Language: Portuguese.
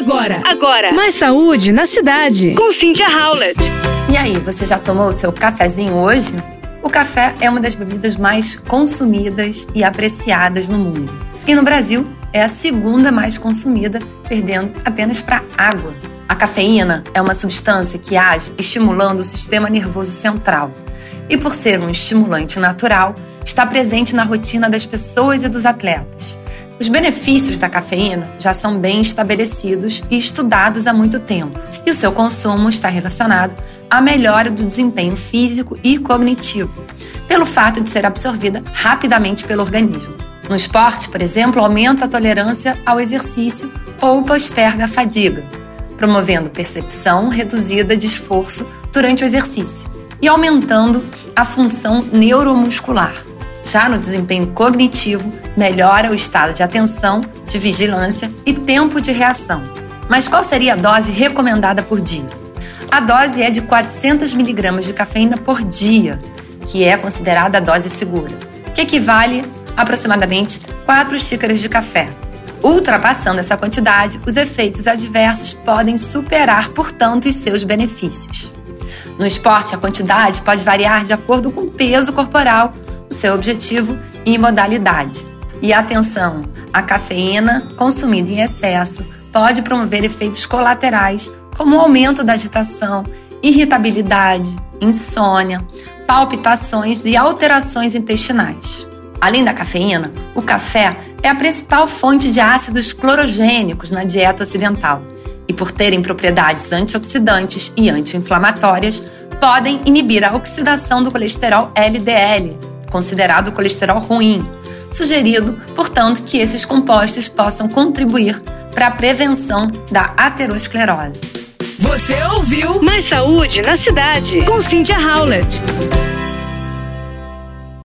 Agora, agora. Mais saúde na cidade. Com Cynthia Howlett. E aí, você já tomou o seu cafezinho hoje? O café é uma das bebidas mais consumidas e apreciadas no mundo. E no Brasil, é a segunda mais consumida, perdendo apenas para água. A cafeína é uma substância que age estimulando o sistema nervoso central. E por ser um estimulante natural, está presente na rotina das pessoas e dos atletas. Os benefícios da cafeína já são bem estabelecidos e estudados há muito tempo, e o seu consumo está relacionado à melhora do desempenho físico e cognitivo, pelo fato de ser absorvida rapidamente pelo organismo. No esporte, por exemplo, aumenta a tolerância ao exercício ou posterga a fadiga, promovendo percepção reduzida de esforço durante o exercício e aumentando a função neuromuscular. Já no desempenho cognitivo, melhora o estado de atenção, de vigilância e tempo de reação. Mas qual seria a dose recomendada por dia? A dose é de 400 mg de cafeína por dia, que é considerada a dose segura, que equivale a aproximadamente 4 xícaras de café. Ultrapassando essa quantidade, os efeitos adversos podem superar, portanto, os seus benefícios. No esporte, a quantidade pode variar de acordo com o peso corporal, seu objetivo e modalidade. E atenção, a cafeína consumida em excesso pode promover efeitos colaterais, como aumento da agitação, irritabilidade, insônia, palpitações e alterações intestinais. Além da cafeína, o café é a principal fonte de ácidos clorogênicos na dieta ocidental e, por terem propriedades antioxidantes e anti-inflamatórias, podem inibir a oxidação do colesterol LDL, considerado colesterol ruim, sugerido, portanto, que esses compostos possam contribuir para a prevenção da aterosclerose. Você ouviu Mais saúde na cidade. Com Cynthia Howlett.